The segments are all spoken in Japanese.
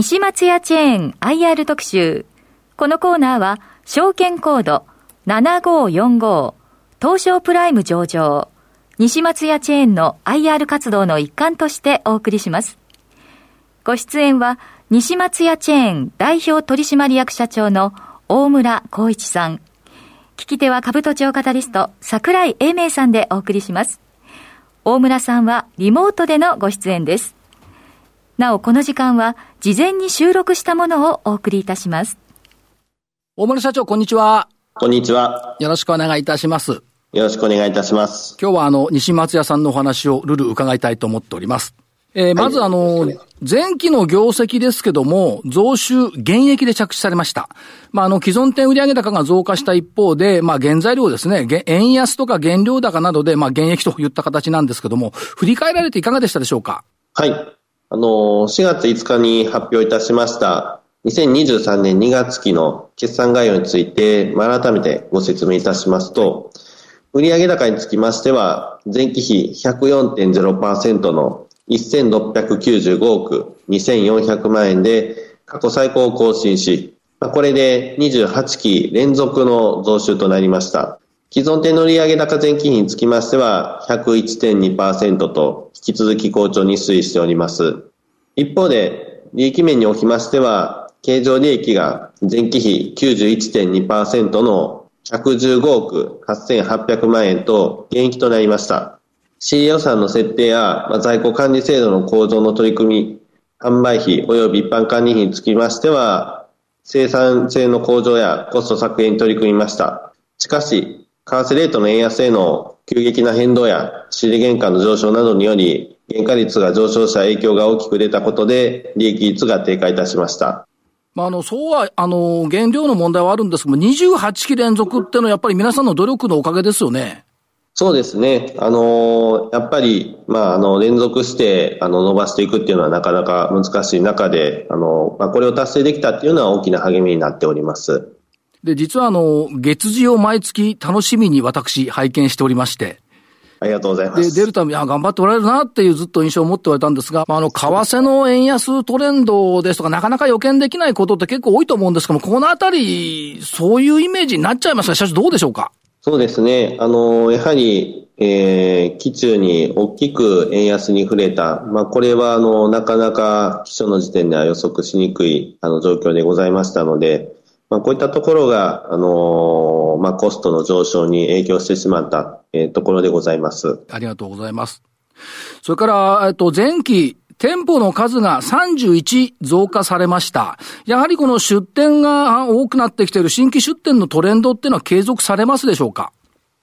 西松屋チェーン IR 特集。このコーナーは、証券コード7545東証プライム上場西松屋チェーンの IR 活動の一環としてお送りします。ご出演は西松屋チェーン代表取締役社長の大村光一さん。聞き手は株都庁カタリスト桜井英明さんでお送りします。大村さんはリモートでのご出演です。なお、この時間は事前に収録したものをお送りいたします。大村社長、こんにちは。こんにちは。よろしくお願いいたします。よろしくお願いいたします。今日はあの、西松屋さんのお話をルル伺いたいと思っております。えー、まずあの、前期の業績ですけども、増収減益で着地されました。まあ、あの、既存店売上高が増加した一方で、まあ、原材料ですね、円安とか原料高などで、まあ、減益といった形なんですけども、振り返られていかがでしたでしょうか？はい。あの、4月5日に発表いたしました、2023年2月期の決算概要について、改めてご説明いたしますと、売上高につきましては、前期比104.0%の1695億2400万円で過去最高を更新し、これで28期連続の増収となりました。既存店の売上高前期比につきましては101.2%と引き続き好調に推移しております。一方で、利益面におきましては、経常利益が前期比91.2%の115億8800万円と減益となりました。仕入れ予算の設定や、在庫管理制度の構造の取り組み、販売費及び一般管理費につきましては、生産性の向上やコスト削減に取り組みました。しかし、為替レートの円安への急激な変動や仕入れ原価の上昇などにより、原価率が上昇した影響が大きく出たことで、利益率が低下いたしました。まあ、あの、そうは、あの、原料の問題はあるんですけども、28期連続っていうのはやっぱり皆さんの努力のおかげですよね。そうですね。あのー、やっぱり、まあ、あの、連続して、あの、伸ばしていくっていうのはなかなか難しい中で、あの、まあ、これを達成できたっていうのは大きな励みになっております。で、実はあの、月次を毎月楽しみに私拝見しておりまして、ありがとうございます。で、出るため、いや、頑張っておられるなっていうずっと印象を持っておられたんですが、まあ、あの、為替の円安トレンドですとか、なかなか予見できないことって結構多いと思うんですけども、このあたり、そういうイメージになっちゃいますか？社長どうでしょうか？そうですね。あの、やはり、えー、基中に大きく円安に触れた。まあ、これは、あの、なかなか基礎の時点では予測しにくい、あの、状況でございましたので、まあ、こういったところが、あのまあ、コストの上昇に影響してしまった、えー、ところでございます。ありがとうございます。それから、えっと、前期、店舗の数が31増加されました。やはりこの出店が多くなってきている新規出店のトレンドっていうのは継続されますでしょうか？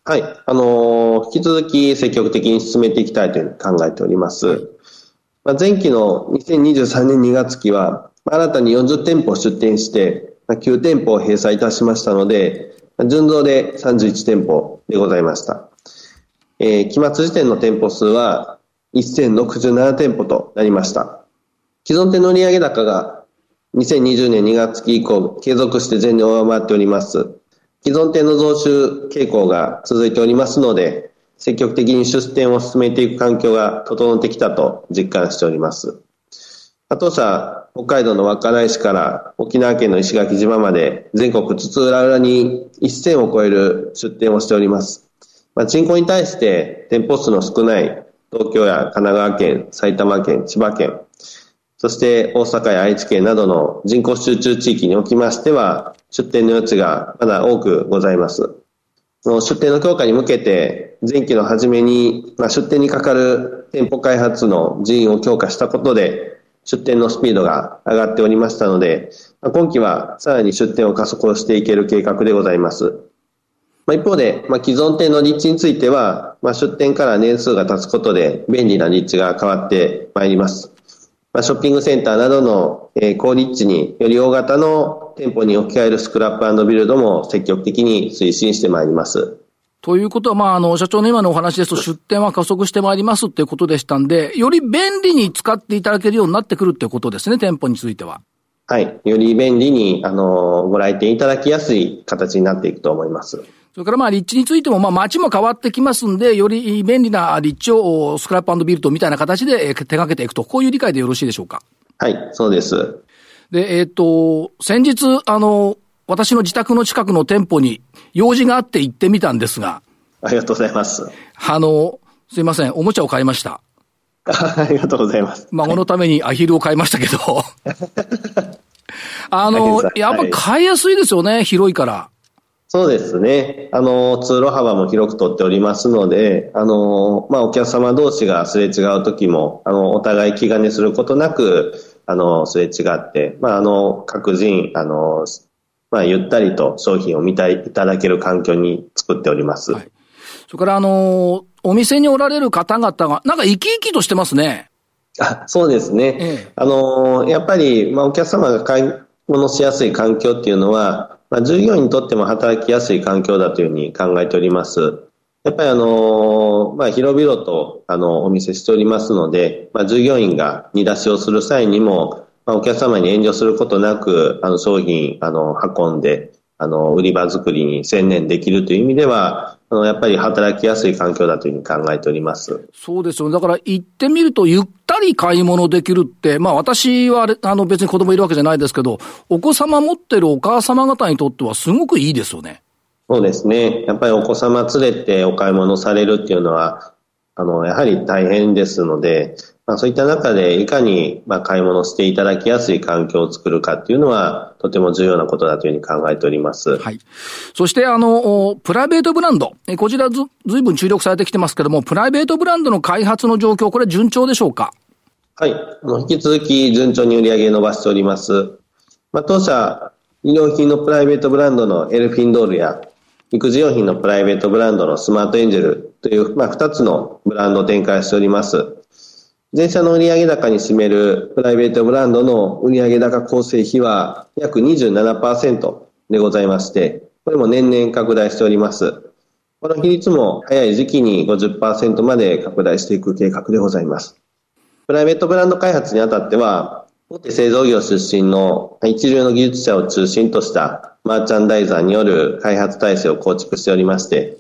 はい。あのー、引き続き積極的に進めていきたいという考えております。まあ、前期の2023年2月期は、新たに40店舗出店して、9店舗を閉鎖いたしましたので、純増で31店舗でございました。えー、期末時点の店舗数は1067店舗となりました。既存店の売上高が2020年2月期以降、継続して前年上回っております。既存店の増収傾向が続いておりますので、積極的に出店を進めていく環境が整ってきたと実感しております。当社、北海道の稚内市から沖縄県の石垣島まで全国津々浦々に1000を超える出店をしております。まあ、人口に対して店舗数の少ない東京や神奈川県、埼玉県、千葉県、そして大阪や愛知県などの人口集中地域におきましては、出店の余地がまだ多くございます。出店の強化に向けて、前期の初めに、まあ、出店にかかる店舗開発の人員を強化したことで、出店のスピードが上がっておりましたので、今期はさらに出店を加速をしていける計画でございます。まあ、一方で、まあ、既存店の立地については、まあ、出店から年数が経つことで便利な立地が変わってまいります。まあ、ショッピングセンターなどの、えー、高立地により大型の店舗に置き換えるスクラップビルドも積極的に推進してまいります。ということは、まあ、あの、社長の今のお話ですと、出店は加速してまいりますっていうことでしたんで、より便利に使っていただけるようになってくるっていうことですね、店舗については。はい。より便利に、あの、ご来店いただきやすい形になっていくと思います。それからまあ立地についてもまあ街も変わってきますんで、より便利な立地をスクラップビルドみたいな形で手掛けていくと、こういう理解でよろしいでしょうか。はい、そうです。で、えっ、ー、と、先日、あの、私の自宅の近くの店舗に用事があって行ってみたんですが。ありがとうございます。あの、すいません、おもちゃを買いました。ありがとうございます。孫のためにアヒルを買いましたけど。あの、やっぱ買いやすいですよね、広いから。そうですね。あの、通路幅も広く取っておりますので、あの、まあ、お客様同士がすれ違う時も、あの、お互い気兼ねすることなく、あの、すれ違って、まあ、あの、各人、あの、まあ、ゆったりと商品を見たいただける環境に作っております。はい、それから、あの、お店におられる方々が、なんか生き生きとしてますね。あそうですね。ええ、あの、やっぱり、まあ、お客様が買い物しやすい環境っていうのは、まあ、従業員にとっても働きやすい環境だというふうに考えております。やっぱりあのまあ、広々と、あの、お見せしておりますので、まあ、従業員が煮出しをする際にも、まあ、お客様に遠慮することなく、あの、商品、あの、運んで、あの、売り場作りに専念できるという意味では、あの、やっぱり働きやすい環境だというふうに考えております。そうですよ。だから行ってみると、ゆったり買い物できるって、まあ私は、あの、別に子供いるわけじゃないですけど、お子様持ってるお母様方にとってはすごくいいですよね。そうですね。やっぱりお子様連れてお買い物されるっていうのは、あの、やはり大変ですので、まあ、そういった中でいかに、まあ、買い物していただきやすい環境を作るかっていうのは、とても重要なことだというふうに考えております。はい。そして、あの、プライベートブランド。こちらず、ずいぶん注力されてきてますけども、プライベートブランドの開発の状況、これ順調でしょうか？はい。引き続き順調に売り上げ伸ばしております。まあ、当社、医療品のプライベートブランドのエルフィンドールや、育児用品のプライベートブランドのスマートエンジェルという、まあ、2つのブランドを展開しております。全社の売上高に占めるプライベートブランドの売上高構成比は約27%でございまして、これも年々拡大しております。この比率も早い時期に50%まで拡大していく計画でございます。プライベートブランド開発にあたっては、大手製造業出身の一流の技術者を中心としたマーチャンダイザーによる開発体制を構築しておりまして、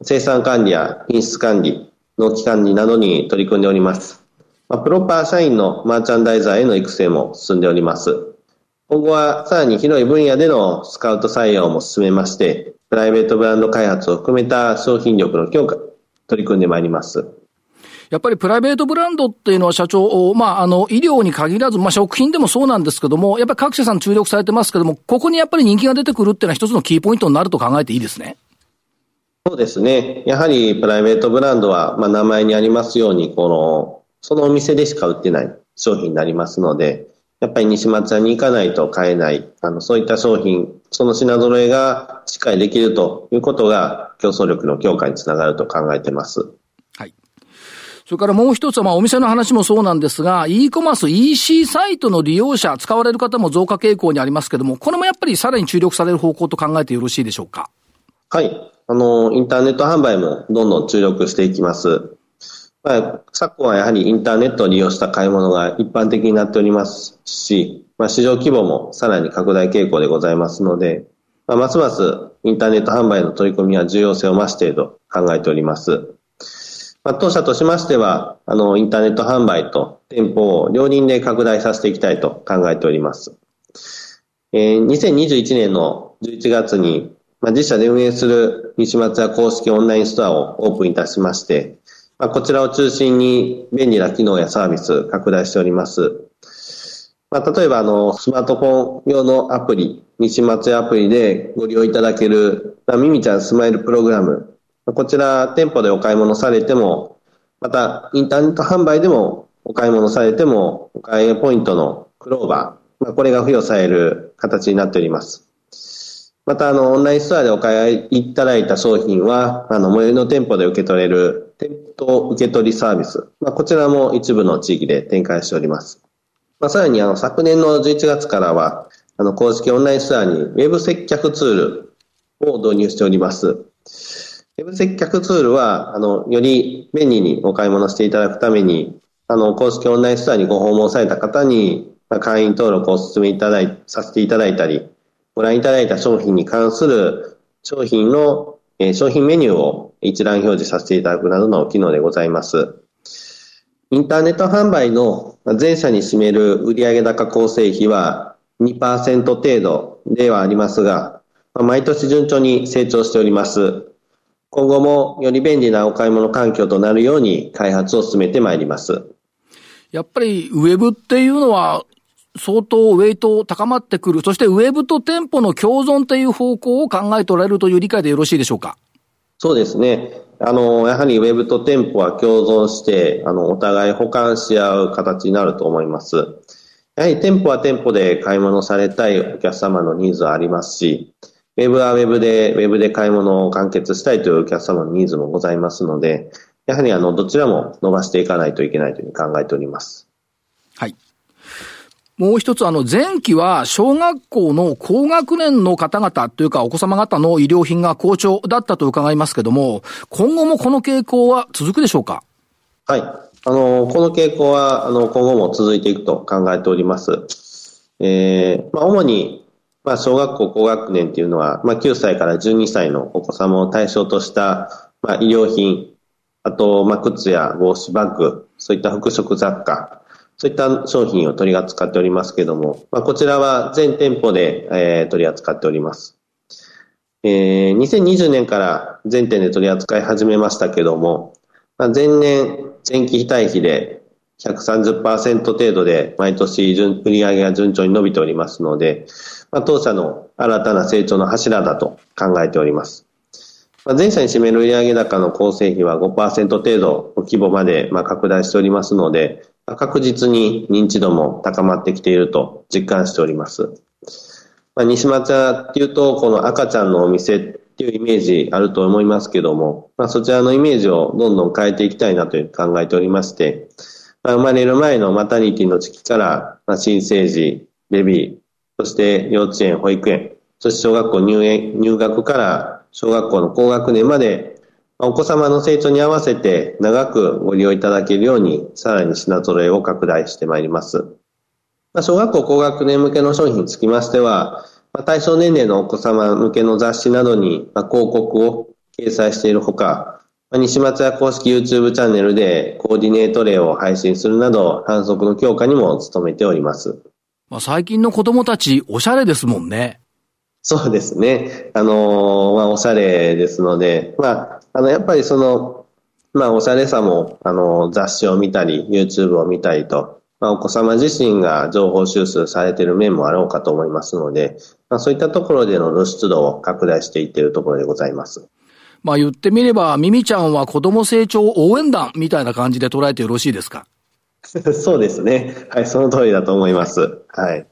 生産管理や品質管理、納期管理などに取り組んでおります。まあ、プロパー社員のマーチャンダイザーへの育成も進んでおります。今後はさらに広い分野でのスカウト採用も進めまして、プライベートブランド開発を含めた商品力の強化、取り組んでまいります。やっぱりプライベートブランドっていうのは社長、まあ、あの、医療に限らず、まあ、食品でもそうなんですけども、やっぱり各社さん注力されてますけども、ここにやっぱり人気が出てくるっていうのは一つのキーポイントになると考えていいですね。そうですね。やはりプライベートブランドは、まあ、名前にありますように、この、そのお店でしか売ってない商品になりますので、やっぱり西松屋に行かないと買えない、あの、そういった商品、その品揃えがしっかりできるということが競争力の強化につながると考えています。それからもう一つは、まあ、お店の話もそうなんですが、e コマース、EC サイトの利用者、使われる方も増加傾向にありますけども、これもやっぱりさらに注力される方向と考えてよろしいでしょうか？はい。あの、インターネット販売もどんどん注力していきます。まあ、昨今はやはりインターネットを利用した買い物が一般的になっておりますし、まあ、市場規模もさらに拡大傾向でございますので、まあ、ますますインターネット販売の取り組みは重要性を増していると考えております。まあ、当社としましては、あの、インターネット販売と店舗を両輪で拡大させていきたいと考えております。えー、2021年の11月に、まあ、自社で運営する西松屋公式オンラインストアをオープンいたしまして、まあ、こちらを中心に便利な機能やサービス拡大しております。まあ、例えば、あの、スマートフォン用のアプリ、西松屋アプリでご利用いただける、まあ、ミミちゃんスマイルプログラム、こちら、店舗でお買い物されても、また、インターネット販売でもお買い物されても、お買いポイントのクローバー、まあ、これが付与される形になっております。また、あの、オンラインストアでお買いいただいた商品は、あの、最寄りの店舗で受け取れる、店頭受け取りサービス。まあ、こちらも一部の地域で展開しております。まあ、さらに、あの、昨年の11月からは、あの、公式オンラインストアにウェブ接客ツールを導入しております。ウェブ接客ツールは、あの、より便利にお買い物していただくために、あの、公式オンラインストアにご訪問された方に、まあ、会員登録をお勧めいただい、させていただいたり、ご覧いただいた商品に関する商品の、え、商品メニューを一覧表示させていただくなどの機能でございます。インターネット販売の全社に占める売上高構成比は2%程度ではありますが、毎年順調に成長しております。今後もより便利なお買い物環境となるように開発を進めてまいります。やっぱりウェブっていうのは相当ウェイト高まってくる。そしてウェブと店舗の共存という方向を考えておられるという理解でよろしいでしょうか？そうですね。あの、やはりウェブと店舗は共存して、あの、お互い保管し合う形になると思います。やはり店舗は店舗で買い物されたいお客様のニーズはありますし、ウェブはウェブで、ウェブで買い物を完結したいというお客様のニーズもございますので、やはりあの、どちらも伸ばしていかないといけないというふうに考えております。もう一つ、あの、前期は小学校の高学年の方々というかお子様方の医療品が好調だったと伺いますけども、今後もこの傾向は続くでしょうか？はい。あの、この傾向は、あの、今後も続いていくと考えております。えー、まあ、主に、まあ、小学校高学年っていうのは、まあ、9歳から12歳のお子様を対象とした、まあ、医療品、あと、まあ、靴や帽子、バッグ、そういった服飾雑貨、そういった商品を取り扱っておりますけれども、まあ、こちらは全店舗で、えー、取り扱っております。えー、2020年から全店で取り扱い始めましたけども、まあ、前年、前期非対比で130%程度で毎年売上が順調に伸びておりますので、まあ、当社の新たな成長の柱だと考えております。まあ、前社に占める売上高の構成比は5%程度規模までまあ拡大しておりますので、確実に認知度も高まってきていると実感しております。まあ、西松屋っていうと、この赤ちゃんのお店っていうイメージあると思いますけども、まあ、そちらのイメージをどんどん変えていきたいなという考えておりまして、まあ、生まれる前のマタニティの時期から、まあ、新生児、ベビー、そして幼稚園、保育園、そして小学校入園、入学から小学校の高学年までお子様の成長に合わせて長くご利用いただけるように、さらに品揃えを拡大してまいります。小学校高学年向けの商品につきましては、対象年齢のお子様向けの雑誌などに広告を掲載しているほか、西松屋公式 YouTube チャンネルでコーディネート例を配信するなど、反則の強化にも努めております。まあ、最近の子供たち、おしゃれですもんね。そうですね。あのー、まあ、おしゃれですので、まあ、あの、やっぱりその、まあ、おしゃれさも、あの、雑誌を見たり、YouTube を見たりと、まあ、お子様自身が情報収集されている面もあろうかと思いますので、まあ、そういったところでの露出度を拡大していっているところでございます。まあ言ってみれば、ミミちゃんは子供成長応援団みたいな感じで捉えてよろしいですか？そうですね。はい、その通りだと思います。はい。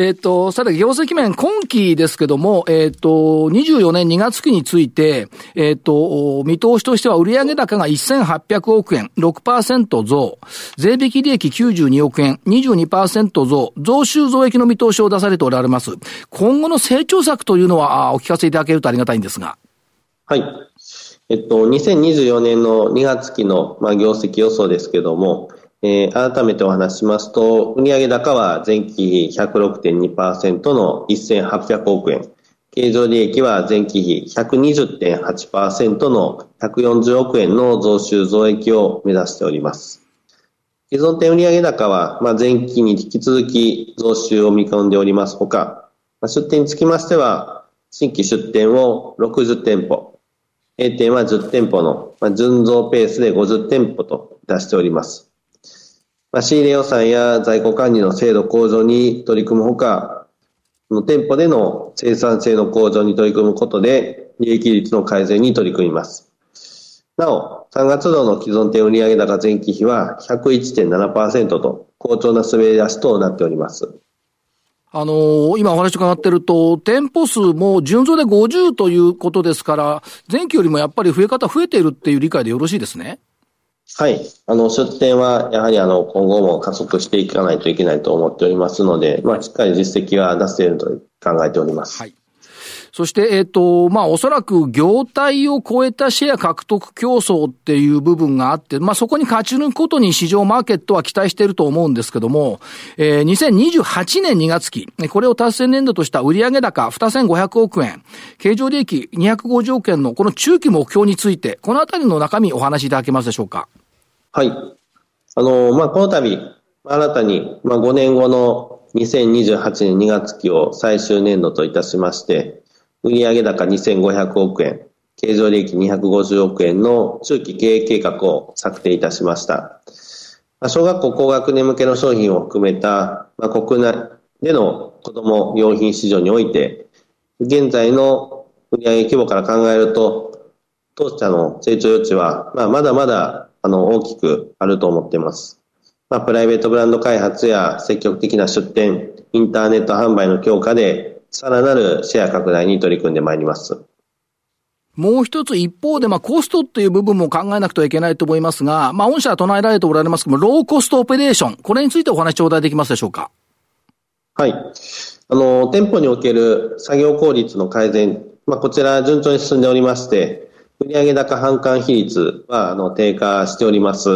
えっ、ー、と、さて、業績面、今期ですけども、えっ、ー、と、24年2月期について、えっ、ー、と、見通しとしては売上高が1800億円、6%増、税引き利益92億円、22%増、増収増益の見通しを出されておられます。今後の成長策というのは、お聞かせいただけるとありがたいんですが。はい。えっと、2024年の2月期の、まあ、業績予想ですけども、えー、改めてお話しますと、売上高は前期比106.2%の1800億円。経常利益は前期比120.8%の140億円の増収増益を目指しております。既存店売上高は、まあ、前期に引き続き増収を見込んでおりますほか、まあ、出店につきましては、新規出店を60店舗、閉店は10店舗の、まあ、純増ペースで50店舗と出しております。まあ、仕入れ予算や在庫管理の制度向上に取り組むほか、店舗での生産性の向上に取り組むことで、利益率の改善に取り組みます。なお、3月度の既存店売上高前期比は101.7%と、好調な滑り出しとなっております。あのー、今お話伺ってると、店舗数も純増で50ということですから、前期よりもやっぱり増え方増えているっていう理解でよろしいですね。はい。あの、出店は、やはりあの、今後も加速していかないといけないと思っておりますので、まあ、しっかり実績は出せると考えております。はい。そして、えっ、ー、と、まあ、おそらく業態を超えたシェア獲得競争っていう部分があって、まあ、そこに勝ち抜くことに市場マーケットは期待していると思うんですけども、えー、2028年2月期、これを達成年度とした売上高2500億円、経常利益250億円のこの中期目標について、このあたりの中身お話しいただけますでしょうか？はい。あの、まあ、この度、新たに、まあ、5年後の2028年2月期を最終年度といたしまして、売上高2500億円、経常利益250億円の中期経営計画を策定いたしました。まあ、小学校高学年向けの商品を含めた、まあ、国内での子供用品市場において、現在の売上規模から考えると、当社の成長余地は、まあ、まだまだあの大きくあると思っています。まあ、プライベートブランド開発や積極的な出店、インターネット販売の強化で、さらなるシェア拡大に取り組んでまいります。もう一つ一方で、まあ、コストっていう部分も考えなくてはいけないと思いますが、まあ、御社は唱えられておられますけども、ローコストオペレーション、これについてお話頂戴できますでしょうか？はい。あの、店舗における作業効率の改善、まあ、こちら順調に進んでおりまして、売上高販管比率は、あの、低下しております。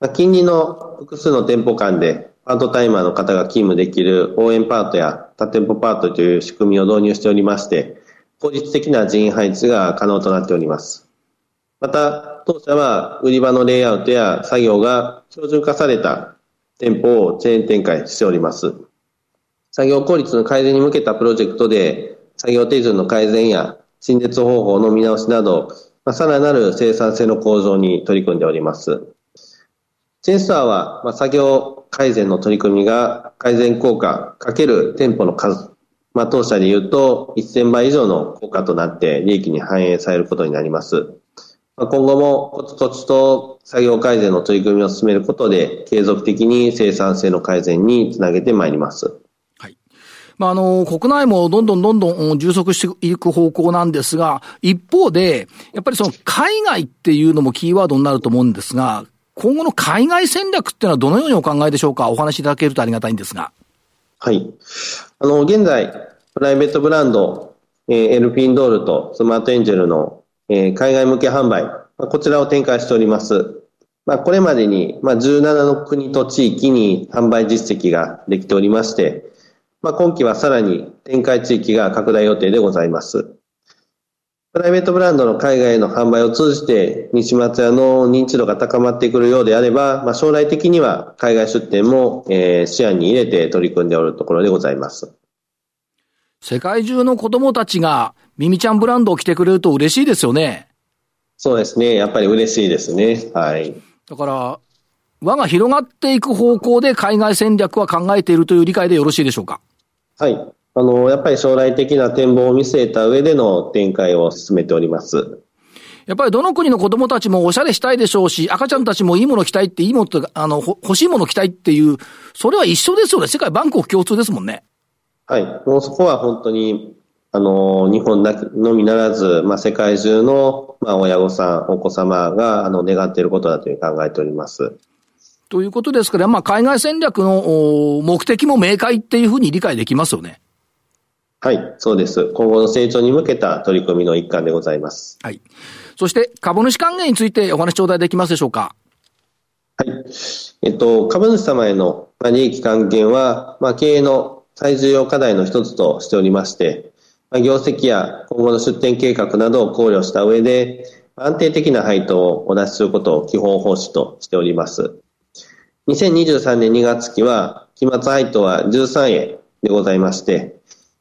まあ、近隣の複数の店舗間で、パートタイマーの方が勤務できる応援パートや多店舗パートという仕組みを導入しておりまして、効率的な人員配置が可能となっております。また、当社は売り場のレイアウトや作業が標準化された店舗をチェーン展開しております。作業効率の改善に向けたプロジェクトで、作業手順の改善や陳列方法の見直しなど、まあ、さらなる生産性の向上に取り組んでおります。チェーンストアは、まあ、作業改善の取り組みが改善効果かける店舗の数、まあ、当社で言うと1000倍以上の効果となって利益に反映されることになります。まあ、今後もコツコツと作業改善の取り組みを進めることで継続的に生産性の改善につなげてまいります。まあ、あの、国内もどんどんどんどん充足していく方向なんですが、一方で、やっぱりその海外っていうのもキーワードになると思うんですが、今後の海外戦略っていうのはどのようにお考えでしょうか？お話しいただけるとありがたいんですが。はい。あの、現在、プライベートブランド、えー、エルピンドールとスマートエンジェルの、えー、海外向け販売、まあ、こちらを展開しております。まあ、これまでに、まあ、17の国と地域に販売実績ができておりまして、まあ、今期はさらに展開地域が拡大予定でございます。プライベートブランドの海外への販売を通じて西松屋の認知度が高まってくるようであれば、まあ、将来的には海外出店も、えー、視野に入れて取り組んでおるところでございます。世界中の子供たちがミミちゃんブランドを着てくれると嬉しいですよね。そうですね。やっぱり嬉しいですね。はい。だから、輪が広がっていく方向で海外戦略は考えているという理解でよろしいでしょうか？はい。あの、やっぱり将来的な展望を見据えた上での展開を進めております。やっぱりどの国の子供たちもおしゃれしたいでしょうし、赤ちゃんたちもいいもの着たいって、いいものあの、欲しいもの着たいっていう、それは一緒ですよね。世界バンコク共通ですもんね。はい。もうそこは本当に、あの、日本だけのみならず、まあ、世界中の、まあ、親御さん、お子様が、あの、願っていることだという考えております。ということですから、まあ、海外戦略の目的も明快っていうふうに理解できますよね。はい、そうです。今後の成長に向けた取り組みの一環でございます。はい。そして、株主還元についてお話頂戴できますでしょうか？はい。えっと、株主様への利益還元は、まあ、経営の最重要課題の一つとしておりまして、まあ、業績や今後の出店計画などを考慮した上で、安定的な配当をお出しすることを基本方針としております。2023年2月期は、期末配当は13円でございまして、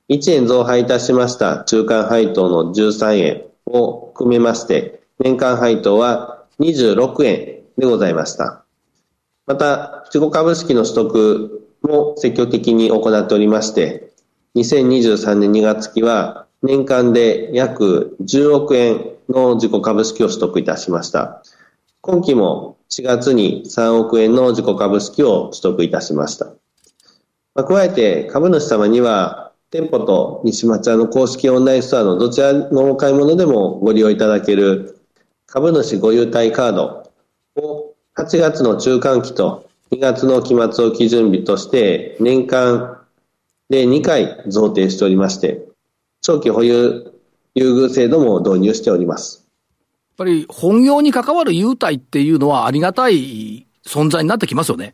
1円増配いたしました中間配当の13円を含めまして、年間配当は26円でございました。また、不己株式の取得も積極的に行っておりまして、2023年2月期は年間で約10億円の自己株式を取得いたしました。今期も4月に3億円の自己株式を取得いたしました。まあ、加えて株主様には店舗と西松屋の公式オンラインストアのどちらのお買い物でもご利用いただける株主ご優待カードを8月の中間期と2月の期末を基準日として年間で2回贈呈しておりまして、長期保有優遇制度も導入しております。ぱり本業に関わる優待っていうのはありがたい存在になってきますよね。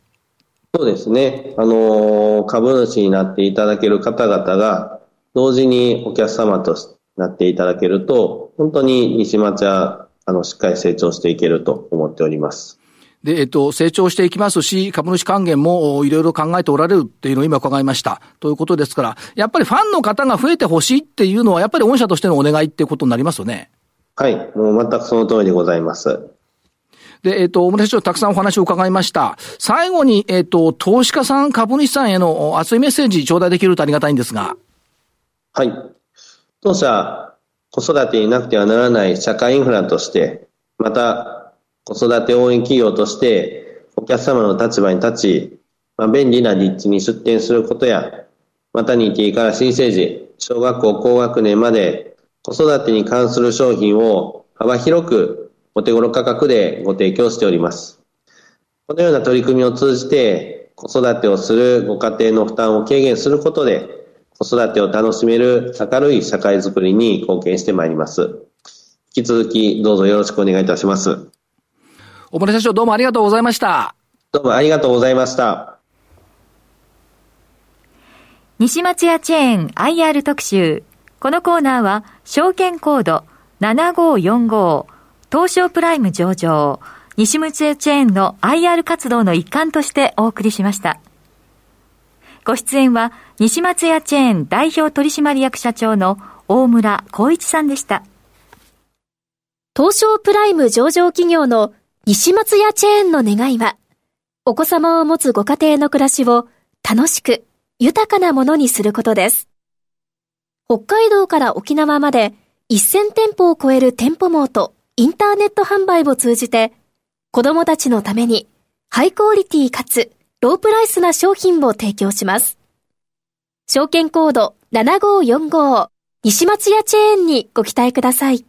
そうですね。あの、株主になっていただける方々が、同時にお客様となっていただけると、本当に西町は、あの、しっかり成長していけると思っております。で、えっと、成長していきますし、株主還元もいろいろ考えておられるっていうのを今伺いました。ということですから、やっぱりファンの方が増えてほしいっていうのは、やっぱり御社としてのお願いっていうことになりますよね。はい、もう全くその通りでございます。で、えっ、と、大村社長たくさんお話を伺いました。最後に、えっ、と、投資家さん、株主さんへの熱いメッセージ頂戴できるとありがたいんですが。はい。当社、子育てになくてはならない社会インフラとして、また、子育て応援企業として、お客様の立場に立ち、まあ、便利な立地に出店することや、マタニティから新生児、小学校高学年まで子育てに関する商品を幅広くお手頃価格でご提供しております。このような取り組みを通じて子育てをするご家庭の負担を軽減することで子育てを楽しめる明るい社会づくりに貢献してまいります。引き続きどうぞよろしくお願いいたします。小森社長どうもありがとうございました。どうもありがとうございました。西松屋チェーン IR 特集。このコーナーは証券コード7545東証プライム上場西松屋チェーンの IR 活動の一環としてお送りしました。ご出演は西松屋チェーン代表取締役社長の大村光一さんでした。東証プライム上場企業の西松屋チェーンの願いは、お子様を持つご家庭の暮らしを楽しく豊かなものにすることです。北海道から沖縄まで1000店舗を超える店舗網とインターネット販売を通じて、子供たちのためにハイクオリティかつロープライスな商品を提供します。証券コード7545西松屋チェーンにご期待ください。